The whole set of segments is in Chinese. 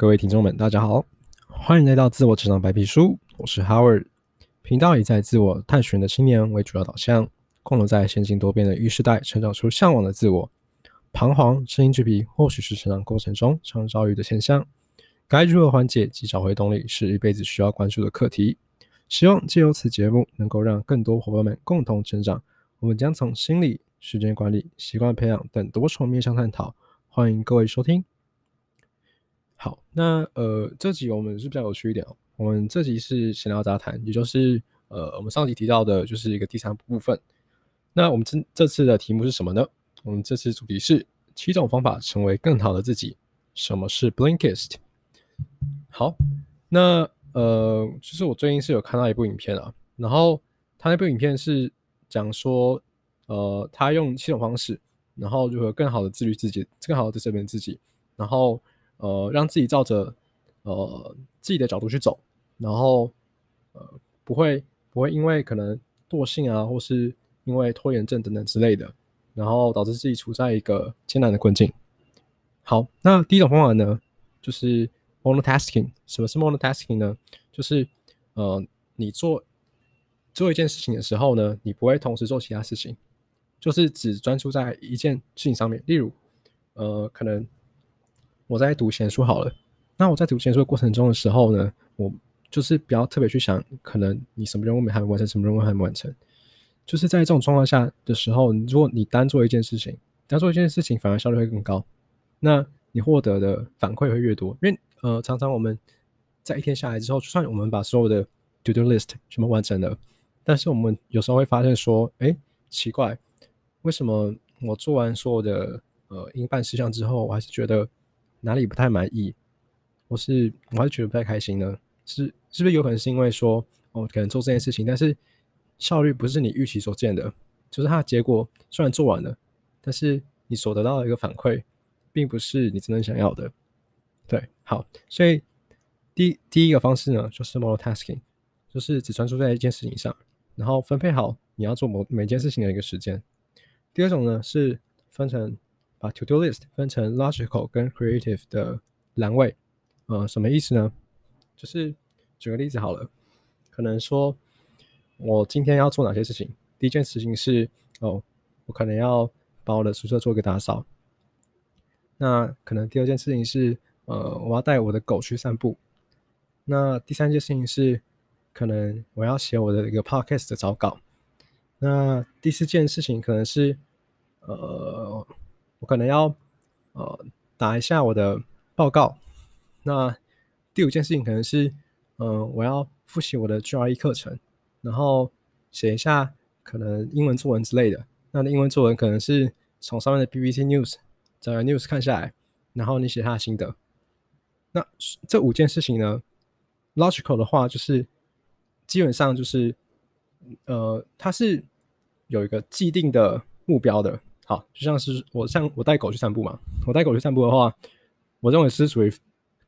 各位听众们，大家好，欢迎来到自我成长白皮书，我是 Howard。频道以在自我探寻的青年为主要导向，共同在现今多变的育时代，成长出向往的自我。彷徨、声音巨皮，或许是成长过程中常遭遇的现象。该如何缓解及找回动力，是一辈子需要关注的课题。希望借由此节目，能够让更多伙伴们共同成长。我们将从心理、时间管理、习惯培养等多重面向探讨。欢迎各位收听。那呃，这集我们是比较有趣一点哦。我们这集是闲聊杂谈，也就是呃，我们上集提到的，就是一个第三部分。那我们这这次的题目是什么呢？我们这次主题是七种方法成为更好的自己。什么是 Blinkist？好，那呃，就是我最近是有看到一部影片啊，然后他那部影片是讲说，呃，他用七种方式。然后如何更好的自律自己，更好的这边自己，然后呃让自己照着呃自己的角度去走，然后呃不会不会因为可能惰性啊，或是因为拖延症等等之类的，然后导致自己处在一个艰难的困境。好，那第一种方法呢，就是 monotasking。什么是 monotasking 呢？就是呃你做做一件事情的时候呢，你不会同时做其他事情。就是只专注在一件事情上面，例如，呃，可能我在读闲书好了，那我在读闲书的过程中的时候呢，我就是不要特别去想，可能你什么任务没还没完成，什么任务还没完成，就是在这种状况下的时候，如果你单做一件事情，单做一件事情反而效率会更高，那你获得的反馈会越多，因为呃，常常我们在一天下来之后，就算我们把所有的 to do list 全部完成了，但是我们有时候会发现说，哎，奇怪。为什么我做完所有的呃应办事项之后，我还是觉得哪里不太满意？我是我还是觉得不太开心呢？是是不是有可能是因为说，哦，可能做这件事情，但是效率不是你预期所见的，就是它的结果虽然做完了，但是你所得到的一个反馈，并不是你真正想要的。对，好，所以第第一个方式呢，就是 multitasking，就是只专注在一件事情上，然后分配好你要做某每件事情的一个时间。第二种呢是分成把 to do list 分成 logical 跟 creative 的栏位，呃，什么意思呢？就是举个例子好了，可能说我今天要做哪些事情？第一件事情是哦，我可能要把我的宿舍做一个打扫。那可能第二件事情是呃，我要带我的狗去散步。那第三件事情是可能我要写我的一个 podcast 的草稿。那第四件事情可能是，呃，我可能要呃打一下我的报告。那第五件事情可能是，嗯，我要复习我的 GRE 课程，然后写一下可能英文作文之类的。那英文作文可能是从上面的 BBC News 找 News 看下来，然后你写他的心得。那这五件事情呢，logical 的话就是基本上就是，呃，它是。有一个既定的目标的，好，就像是我像我带狗去散步嘛，我带狗去散步的话，我认为是属于，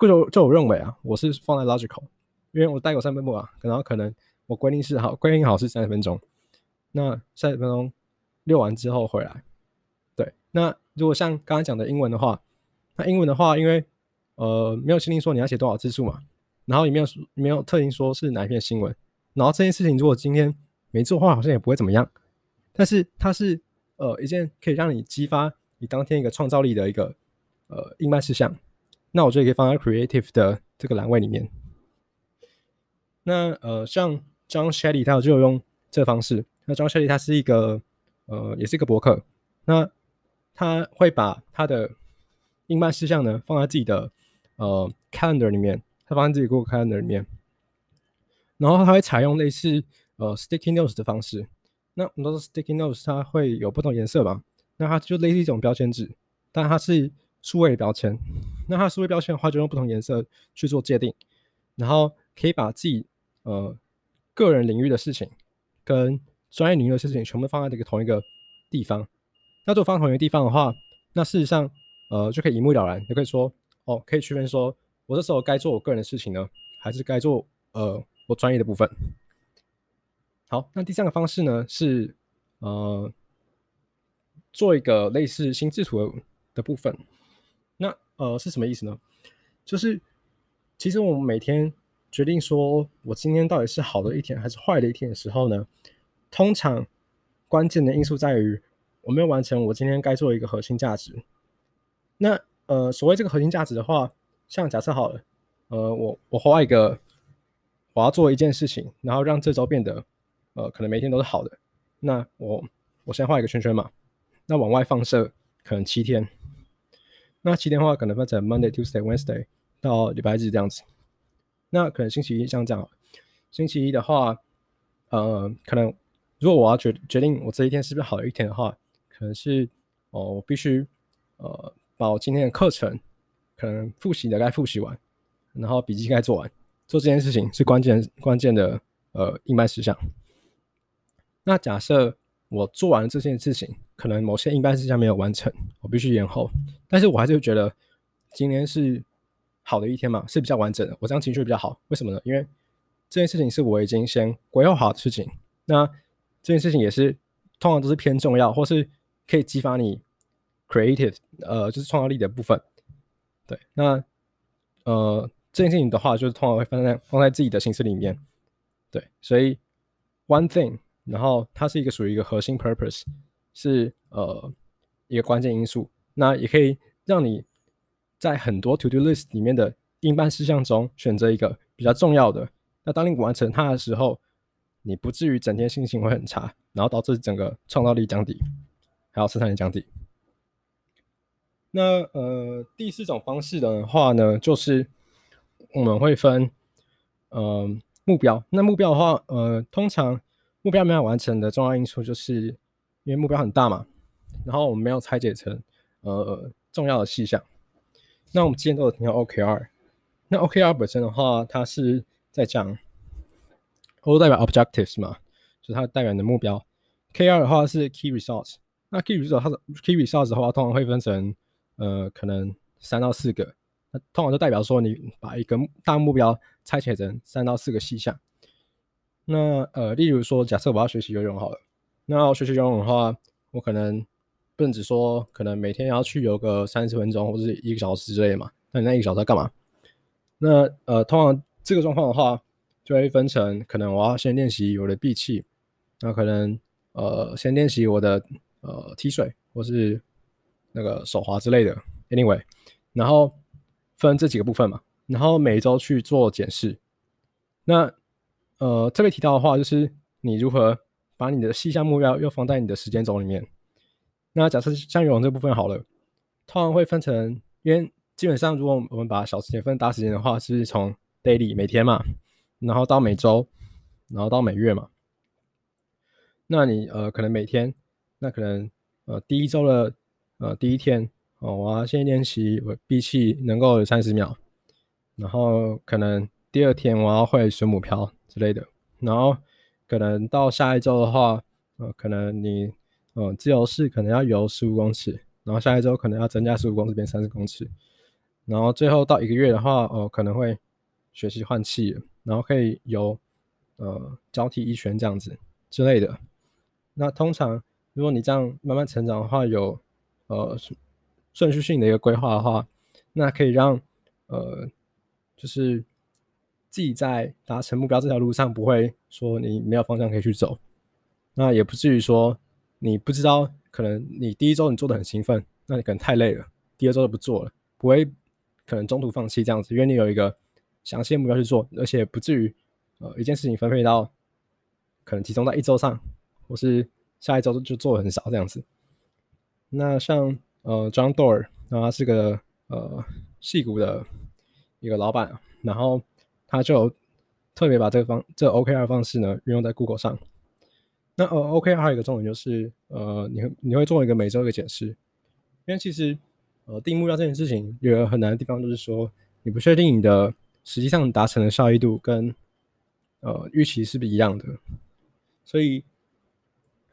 就就我认为啊，我是放在 logical，因为我带狗散步啊，然后可能我规定是好，规定好是三十分钟，那三十分钟遛完之后回来，对，那如果像刚刚讲的英文的话，那英文的话，因为呃没有规定说你要写多少字数嘛，然后也没有没有特定说是哪一篇新闻，然后这件事情如果今天没做的话，好像也不会怎么样。但是它是呃一件可以让你激发你当天一个创造力的一个呃应办事项，那我觉得可以放在 creative 的这个栏位里面。那呃像 John Shelly 他就用这个方式，那 John Shelly 他是一个呃也是一个博客，那他会把他的应办事项呢放在自己的呃 calendar 里面，他放在自己 Google Calendar 里面，然后他会采用类似呃 sticky notes 的方式。那很多 sticky notes 它会有不同颜色嘛？那它就类似一种标签纸，但它是数位的标签。那它数位标签的话，就用不同颜色去做界定，然后可以把自己呃个人领域的事情跟专业领域的事情全部放在这个同一个地方。那如果放同一个地方的话，那事实上呃就可以一目了然，也可以说哦，可以区分说我这时候该做我个人的事情呢，还是该做呃我专业的部分。好，那第三个方式呢是，呃，做一个类似心智图的部分。那呃是什么意思呢？就是其实我们每天决定说我今天到底是好的一天还是坏的一天的时候呢，通常关键的因素在于我没有完成我今天该做一个核心价值。那呃，所谓这个核心价值的话，像假设好了，呃，我我画一个，我要做一件事情，然后让这周变得呃，可能每天都是好的。那我我先画一个圈圈嘛，那往外放射可能七天，那七天的话可能分成 Monday、Tuesday、Wednesday。到礼拜日这样子，那可能星期一像这样，星期一的话，呃，可能如果我要决决定我这一天是不是好的一天的话，可能是哦，我必须呃把我今天的课程可能复习的该复习完，然后笔记该做完，做这件事情是关键关键的呃应办事项。那假设我做完了这件事情，可能某些应办事项没有完成，我必须延后，但是我还是觉得今天是。好的一天嘛，是比较完整的，我这样情绪比较好。为什么呢？因为这件事情是我已经先规划好的事情。那这件事情也是通常都是偏重要，或是可以激发你 creative，呃，就是创造力的部分。对，那呃这件事情的话，就是通常会放在放在自己的心思里面。对，所以 one thing，然后它是一个属于一个核心 purpose，是呃一个关键因素。那也可以让你。在很多 to do list 里面的应办事项中，选择一个比较重要的。那当你完成它的时候，你不至于整天心情会很差，然后导致整个创造力降低，还有生产力降低。那呃，第四种方式的话呢，就是我们会分呃目标。那目标的话，呃，通常目标没有完成的重要因素，就是因为目标很大嘛，然后我们没有拆解成呃重要的细项。那我们之前都有提到 OKR，那 OKR 本身的话，它是在讲 O 代表 Objectives 嘛，就是它代表你的目标。KR 的话是 Key Results，那 Key Results 它的 Key Results 的话，通常会分成呃可能三到四个，那通常就代表说你把一个大目标拆解成三到四个细项。那呃，例如说，假设我要学习游泳好了，那要学习游泳的话，我可能。不能只说可能每天要去游个三十分钟或者一个小时之类嘛？那你那一个小时在干嘛？那呃，通常这个状况的话，就会分成可能我要先练习我的闭气，那可能呃先练习我的呃踢水或是那个手滑之类的。Anyway，然后分这几个部分嘛，然后每周去做检视。那呃特别提到的话，就是你如何把你的细项目标又放在你的时间轴里面。那假设像游泳这部分好了，通常会分成，因为基本上如果我们把小时间分大时间的话，是从 daily 每天嘛，然后到每周，然后到每月嘛。那你呃可能每天，那可能呃第一周的呃第一天哦，我要先练习我闭气能够有三十秒，然后可能第二天我要会水母漂之类的，然后可能到下一周的话，呃可能你。嗯，自由式可能要游十五公尺，然后下一周可能要增加十五公尺变三十公尺，然后最后到一个月的话，哦，可能会学习换气，然后可以游呃交替一圈这样子之类的。那通常如果你这样慢慢成长的话，有呃顺序性的一个规划的话，那可以让呃就是自己在达成目标这条路上不会说你没有方向可以去走，那也不至于说。你不知道，可能你第一周你做的很兴奋，那你可能太累了，第二周就不做了，不会可能中途放弃这样子，因为你有一个详细的目标去做，而且不至于呃一件事情分配到可能集中在一周上，或是下一周就做的很少这样子。那像呃 John Doerr，然后他是个呃戏骨的一个老板，然后他就特别把这个方这 OKR 方式呢运用在 Google 上。那呃 OKR 还有一个重点就是，呃，你你会做一个每周一个检视，因为其实呃定目标这件事情有很难的地方，就是说你不确定你的实际上达成的效益度跟呃预期是不是一样的，所以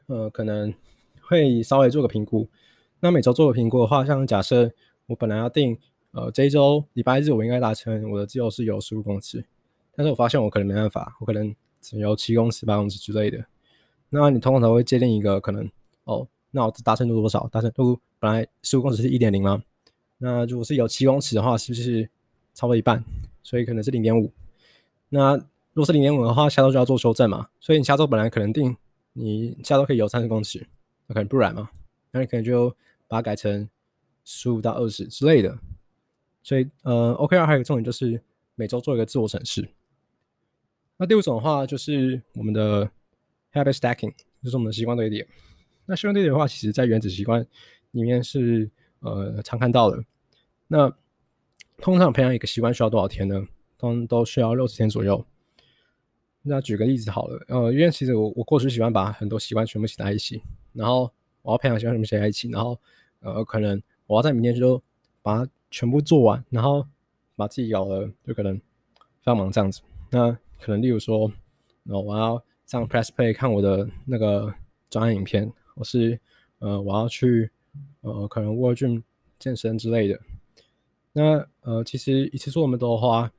呃可能会稍微做个评估。那每周做个评估的话，像假设我本来要定呃这一周礼拜日我应该达成我的自由是有十五公尺，但是我发现我可能没办法，我可能只有七公尺、八公尺之类的。那你通常会界定一个可能哦，那我达成度多少？达成度本来十五公尺是一点零吗？那如果是有七公尺的话，是不是超过一半？所以可能是零点五。那如果是零点五的话，下周就要做修正嘛。所以你下周本来可能定你下周可以游三十公尺，那可能不然嘛，那你可能就把它改成十五到二十之类的。所以呃，OKR 还有一个重点就是每周做一个自我审视。那第五种的话就是我们的 habit stacking，就是我们的习惯堆叠。那习惯堆叠的话，其实在原子习惯里面是呃常看到的。那通常培养一个习惯需要多少天呢？通常都需要六十天左右。那举个例子好了，呃，因为其实我我过去喜欢把很多习惯全部写在一起，然后我要培养习惯全部写在一起，然后呃，可能我要在明天就把它全部做完，然后把自己搞得就可能非常忙这样子。那可能例如说，呃，我要上 Press Play 看我的那个专业影片，或是呃，我要去呃，可能 Work Gym 健身之类的。那呃，其实一次做那么多的话，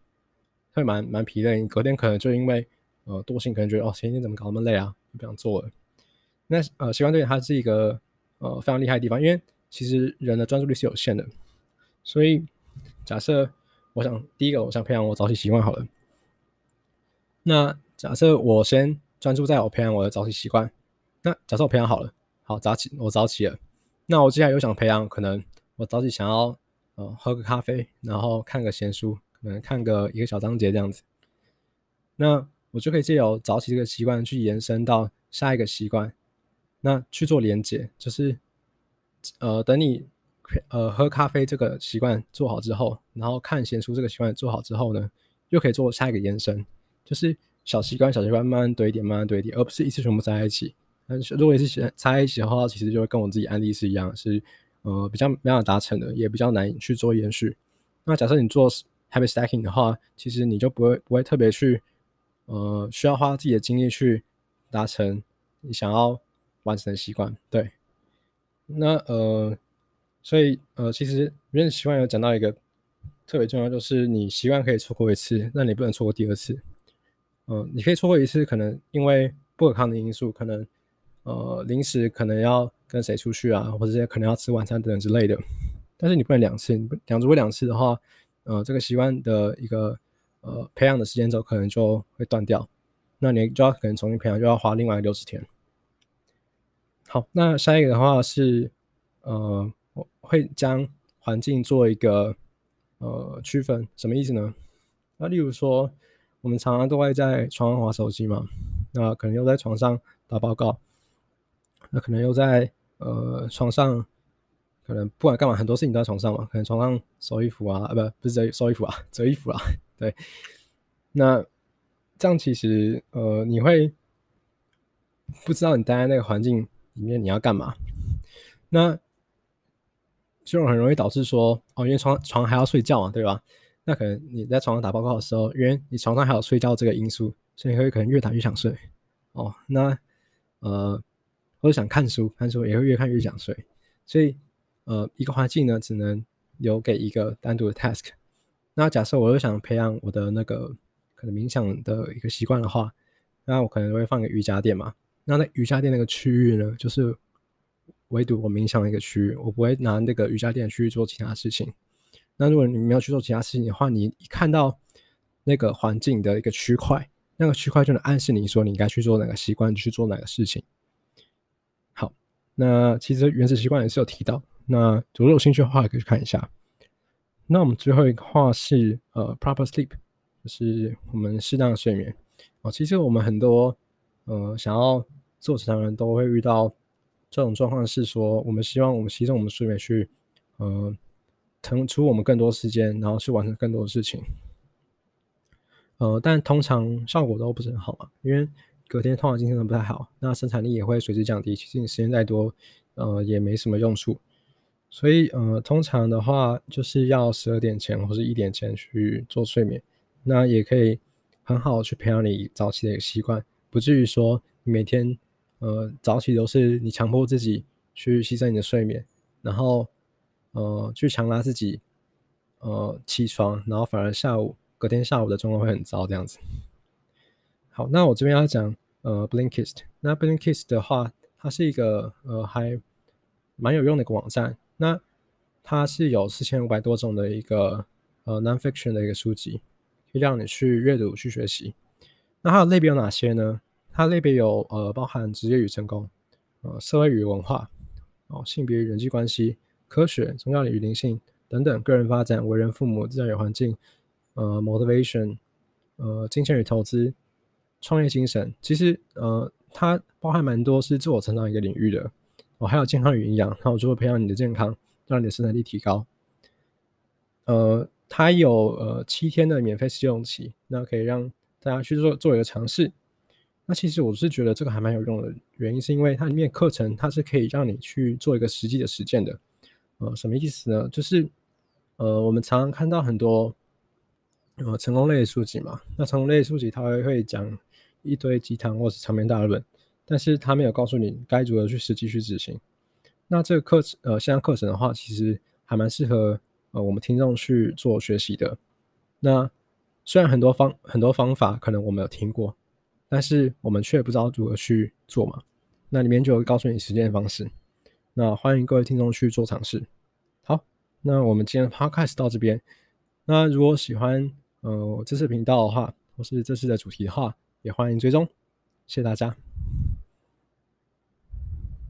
会蛮蛮疲累。隔天可能就因为呃惰性，可能觉得哦，前一天怎么搞那么累啊，就不想做了。那呃，习惯对它是一个呃非常厉害的地方，因为其实人的专注力是有限的。所以假设我想第一个，我想培养我早起习惯好了。那假设我先专注在我培养我的早起习惯。那假设我培养好了，好早起，我早起了。那我接下来又想培养，可能我早起想要呃。喝个咖啡，然后看个闲书，可能看个一个小章节这样子。那我就可以借由早起这个习惯去延伸到下一个习惯，那去做连接，就是呃，等你呃喝咖啡这个习惯做好之后，然后看闲书这个习惯做好之后呢，又可以做下一个延伸，就是小习惯小习惯慢慢堆叠，慢慢堆叠，而不是一次全部在一起。但是如果是在在一起的话，其实就会跟我自己案例是一样，是。呃，比较没办法达成的，也比较难去做延续。那假设你做 habit stacking 的话，其实你就不会不会特别去呃需要花自己的精力去达成你想要完成的习惯。对，那呃，所以呃，其实原子习惯有讲到一个特别重要，就是你习惯可以错过一次，那你不能错过第二次。嗯，你可以错过一次，可能因为不可抗的因素，可能呃临时可能要。跟谁出去啊，或者可能要吃晚餐等等之类的，但是你不能两次，两做两次的话，呃，这个习惯的一个呃培养的时间轴可能就会断掉，那你就要可能重新培养，就要花另外六十天。好，那下一个的话是呃，会将环境做一个呃区分，什么意思呢？那例如说，我们常常都会在床上划手机嘛，那可能又在床上打报告，那可能又在。呃，床上可能不管干嘛，很多事情都在床上嘛。可能床上收衣服啊，啊不，不是收衣服啊，折衣服啊。对，那这样其实呃，你会不知道你待在那个环境里面你要干嘛。那这种很容易导致说，哦，因为床床还要睡觉嘛，对吧？那可能你在床上打报告的时候，因为你床上还有睡觉这个因素，所以你会可能越打越想睡。哦，那呃。或者想看书，看书也会越看越想睡，所以呃，一个环境呢，只能留给一个单独的 task。那假设我又想培养我的那个可能冥想的一个习惯的话，那我可能会放个瑜伽垫嘛。那那瑜伽垫那个区域呢，就是唯独我冥想的一个区域，我不会拿那个瑜伽垫去做其他事情。那如果你没有去做其他事情的话，你一看到那个环境的一个区块，那个区块就能暗示你说你应该去做哪个习惯，去做哪个事情。好那其实原始习惯也是有提到，那如果有兴趣的话，可以去看一下。那我们最后一个话是呃，proper sleep，就是我们适当的睡眠。哦，其实我们很多呃想要做职场人都会遇到这种状况，是说我们希望我们牺牲我们睡眠去呃腾出我们更多时间，然后去完成更多的事情。呃，但通常效果都不是很好嘛，因为。隔天通常精神都不太好，那生产力也会随之降低。其实你时间再多，呃，也没什么用处。所以，呃，通常的话就是要十二点前或者一点前去做睡眠，那也可以很好去培养你早起的一个习惯，不至于说你每天，呃，早起都是你强迫自己去牺牲你的睡眠，然后，呃，去强拉自己，呃，起床，然后反而下午隔天下午的状况会很糟这样子。好，那我这边要讲呃，Blinkist。那 Blinkist 的话，它是一个呃还蛮有用的一个网站。那它是有四千五百多种的一个呃 nonfiction 的一个书籍。可以让你去阅读、去学习。那它的类别有哪些呢？它类别有呃，包含职业与成功，呃，社会与文化，哦，性别与人际关系，科学、宗教与灵性等等，个人发展、为人父母、自然与环境，呃，motivation，呃，金钱与投资，创业精神。其实呃，它包含蛮多是自我成长一个领域的。哦，还有健康与营养，还有如何培养你的健康，让你的生产力提高。呃，它有呃七天的免费试用期，那可以让大家去做做一个尝试。那其实我是觉得这个还蛮有用的，原因是因为它里面课程它是可以让你去做一个实际的实践的。呃，什么意思呢？就是呃，我们常常看到很多呃成功类的书籍嘛，那成功类的书籍它会会讲一堆鸡汤或是长篇大论。但是他没有告诉你该如何去实际去执行。那这个课程，呃，线上课程的话，其实还蛮适合呃我们听众去做学习的。那虽然很多方很多方法可能我们有听过，但是我们却不知道如何去做嘛。那里面就会告诉你实践方式。那欢迎各位听众去做尝试。好，那我们今天的 podcast 到这边。那如果喜欢呃这次频道的话，或是这次的主题的话，也欢迎追踪。谢谢大家。